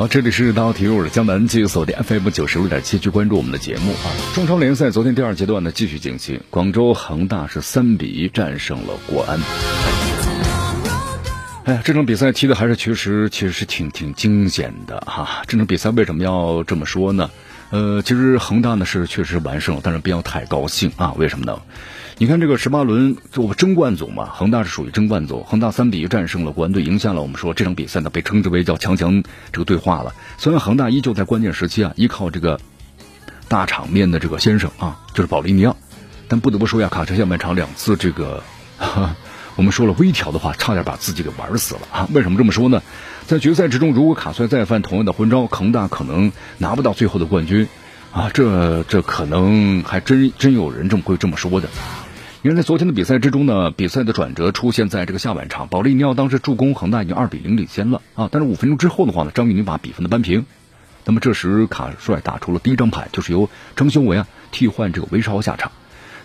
好，这里是大体育的江南，继续锁定 FM 九十六点七，去关注我们的节目啊。中超联赛昨天第二阶段呢继续进行，广州恒大是三比一战胜了国安。哎呀，这场比赛踢的还是确实其实是挺挺惊险的哈。这场比赛为什么要这么说呢？呃，其实恒大呢是确实完胜，但是不要太高兴啊。为什么呢？你看这个十八轮，我们争冠组嘛，恒大是属于争冠组，恒大三比一战胜了国安队，赢下了我们说这场比赛呢被称之为叫强强这个对话了。虽然恒大依旧在关键时期啊依靠这个大场面的这个先生啊，就是保利尼奥，但不得不说呀，卡车下半场两次这个哈 我们说了微调的话，差点把自己给玩死了啊！为什么这么说呢？在决赛之中，如果卡帅再犯同样的昏招，恒大可能拿不到最后的冠军啊！这这可能还真真有人这么会这么说的。因为在昨天的比赛之中呢，比赛的转折出现在这个下半场，保利尼奥当时助攻恒大已经二比零领先了啊，但是五分钟之后的话呢，张玉宁把比分的扳平。那么这时卡帅打出了第一张牌，就是由张修为啊替换这个韦世豪下场。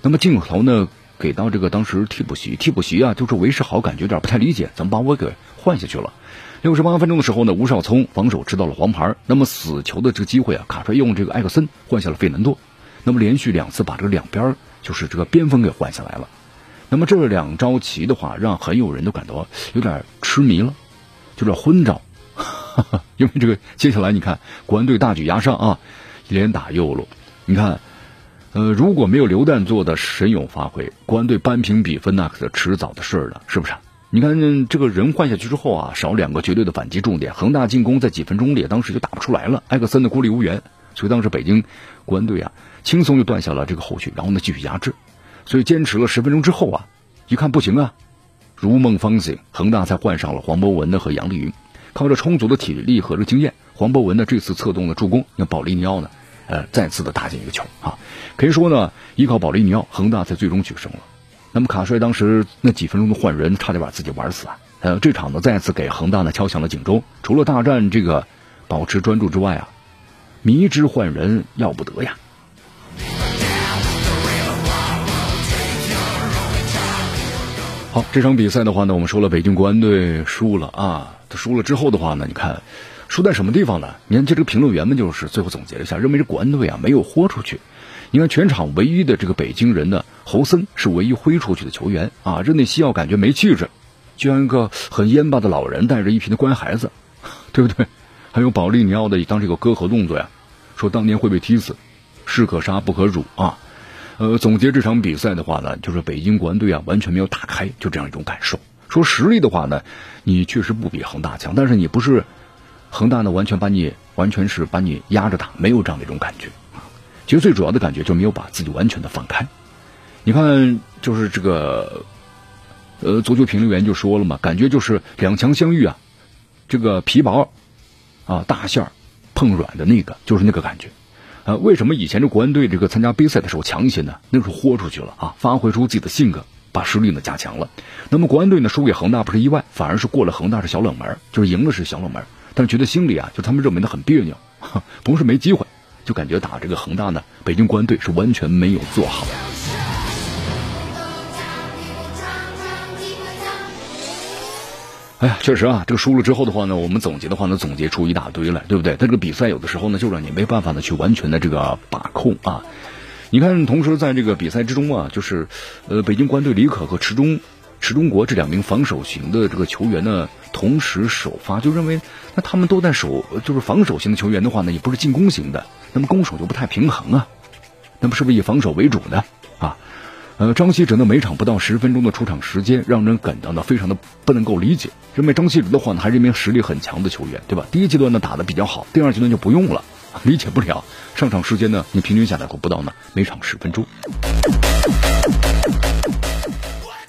那么镜头呢给到这个当时替补席，替补席啊就是韦世豪感觉有点不太理解，怎么把我给换下去了？六十八分钟的时候呢，吴少聪防守吃到了黄牌。那么死球的这个机会啊，卡帅用这个艾克森换下了费南多。那么连续两次把这个两边。就是这个边锋给换下来了，那么这两招棋的话，让很有人都感到有点痴迷了，就是昏着，因为这个接下来你看国安队大举压上啊，连打右路，你看，呃，如果没有刘旦做的神勇发挥，国安队扳平比分那可是迟早的事了，是不是？你看这个人换下去之后啊，少两个绝对的反击重点，恒大进攻在几分钟里当时就打不出来了，埃克森的孤立无援，所以当时北京国安队啊。轻松就断下了这个后续，然后呢继续压制，所以坚持了十分钟之后啊，一看不行啊，如梦方醒，恒大才换上了黄博文呢和杨丽云，靠着充足的体力和这经验，黄博文呢这次策动了助攻，那保利尼奥呢，呃再次的打进一个球啊，可以说呢依靠保利尼奥，恒大才最终取胜了。那么卡帅当时那几分钟的换人，差点把自己玩死啊，呃这场呢再次给恒大呢敲响了警钟，除了大战这个保持专注之外啊，迷之换人要不得呀。好，这场比赛的话呢，我们说了，北京国安队输了啊。他输了之后的话呢，你看，输在什么地方呢？你看，这这个评论员们就是最后总结了一下，认为这国安队啊没有豁出去。你看，全场唯一的这个北京人的侯森是唯一挥出去的球员啊。热内西奥感觉没气质，就像一个很蔫巴的老人带着一批的乖孩子，对不对？还有保利尼奥的当这个割喉动作呀，说当年会被踢死，士可杀不可辱啊。呃，总结这场比赛的话呢，就是北京国安队啊，完全没有打开，就这样一种感受。说实力的话呢，你确实不比恒大强，但是你不是恒大呢，完全把你完全是把你压着打，没有这样的一种感觉啊。其实最主要的感觉就没有把自己完全的放开。你看，就是这个呃，足球评论员就说了嘛，感觉就是两强相遇啊，这个皮薄啊，大馅儿碰软的那个，就是那个感觉。呃，为什么以前这国安队这个参加杯赛的时候强一些呢？那时候豁出去了啊，发挥出自己的性格，把实力呢加强了。那么国安队呢输给恒大不是意外，反而是过了恒大是小冷门，就是赢了是小冷门，但是觉得心里啊，就他们认为的很别扭，不是没机会，就感觉打这个恒大呢，北京国安队是完全没有做好。哎呀，确实啊，这个输了之后的话呢，我们总结的话呢，总结出一大堆来，对不对？但这个比赛有的时候呢，就让你没办法呢去完全的这个把控啊。你看，同时在这个比赛之中啊，就是呃，北京国安队李可和池中池中国这两名防守型的这个球员呢，同时首发，就认为那他们都在守，就是防守型的球员的话呢，也不是进攻型的，那么攻守就不太平衡啊。那么是不是以防守为主呢？呃，张稀哲呢，每场不到十分钟的出场时间，让人感到呢非常的不能够理解。认为张稀哲的话呢，还是一名实力很强的球员，对吧？第一阶段呢打的比较好，第二阶段就不用了，理解不了。上场时间呢，你平均下来可不到呢每场十分钟。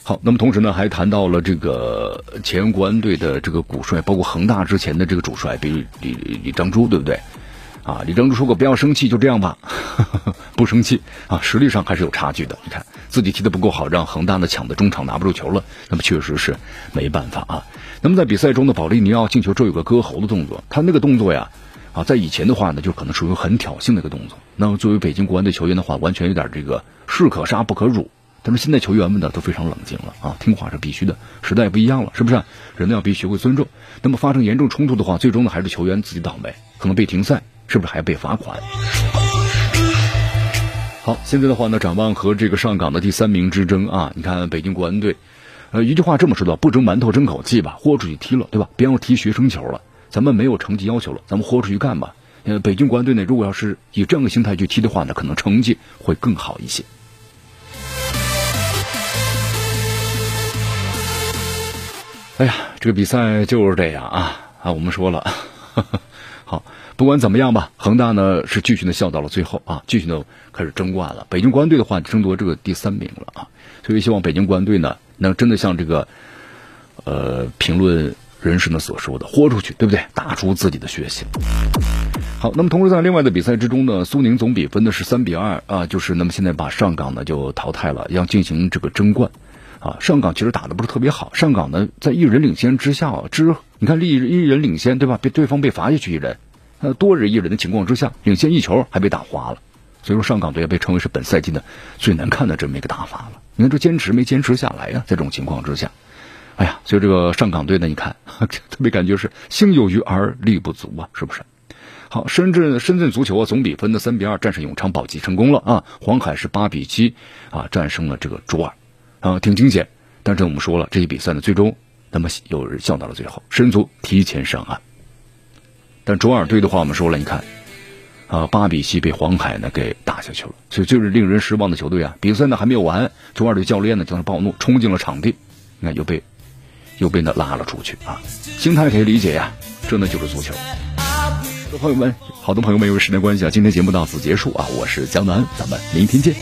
好，那么同时呢，还谈到了这个前国安队的这个主帅，包括恒大之前的这个主帅，比如李李张洙，对不对？啊，李张珠说过不要生气，就这样吧，不生气啊，实力上还是有差距的。你看。自己踢得不够好，让恒大呢抢的中场拿不住球了，那么确实是没办法啊。那么在比赛中的保利尼奥进球之后有个割喉的动作，他那个动作呀，啊，在以前的话呢，就可能属于很挑衅的一个动作。那么作为北京国安队球员的话，完全有点这个士可杀不可辱。但是现在球员们呢都非常冷静了啊，听话是必须的，时代不一样了，是不是？人呢要必须学会尊重。那么发生严重冲突的话，最终呢还是球员自己倒霉，可能被停赛，是不是还被罚款？好，现在的话呢，展望和这个上港的第三名之争啊，你看北京国安队，呃，一句话这么说的，不争馒头争口气吧，豁出去踢了，对吧？别让踢学生球了，咱们没有成绩要求了，咱们豁出去干吧。呃，北京国安队呢，如果要是以这样的心态去踢的话呢，可能成绩会更好一些。哎呀，这个比赛就是这样啊啊！我们说了，好，不管怎么样吧，恒大呢是继续的笑到了最后啊，继续的开始争冠了。北京国安队的话争夺这个第三名了啊，所以希望北京国安队呢能真的像这个呃评论人士呢所说的，豁出去，对不对？打出自己的血性。好，那么同时在另外的比赛之中呢，苏宁总比分呢是三比二啊，就是那么现在把上港呢就淘汰了，要进行这个争冠。啊，上港其实打的不是特别好。上港呢，在一人领先之下，之你看，一一人领先，对吧？被对方被罚下去一人，呃，多人一人的情况之下，领先一球还被打花了。所以说，上港队被称为是本赛季的最难看的这么一个打法了。你看这坚持没坚持下来呀？在这种情况之下，哎呀，所以这个上港队呢，你看 特别感觉是心有余而力不足啊，是不是？好，深圳深圳足球啊，总比分的三比二战胜永昌保级成功了啊。黄海是八比七啊战胜了这个卓尔。啊，挺惊险，但是我们说了，这些比赛呢，最终那么有人笑到了最后，申足提前上岸。但卓尔队的话，我们说了，你看，啊，八比七被黄海呢给打下去了，所以就是令人失望的球队啊。比赛呢还没有完，卓尔队教练呢就是暴怒，冲进了场地，你看又被又被呢拉了出去啊。心态可以理解呀，这呢就是足球。朋友们，好多朋友们，因为时间关系啊，今天节目到此结束啊。我是江南，咱们明天见。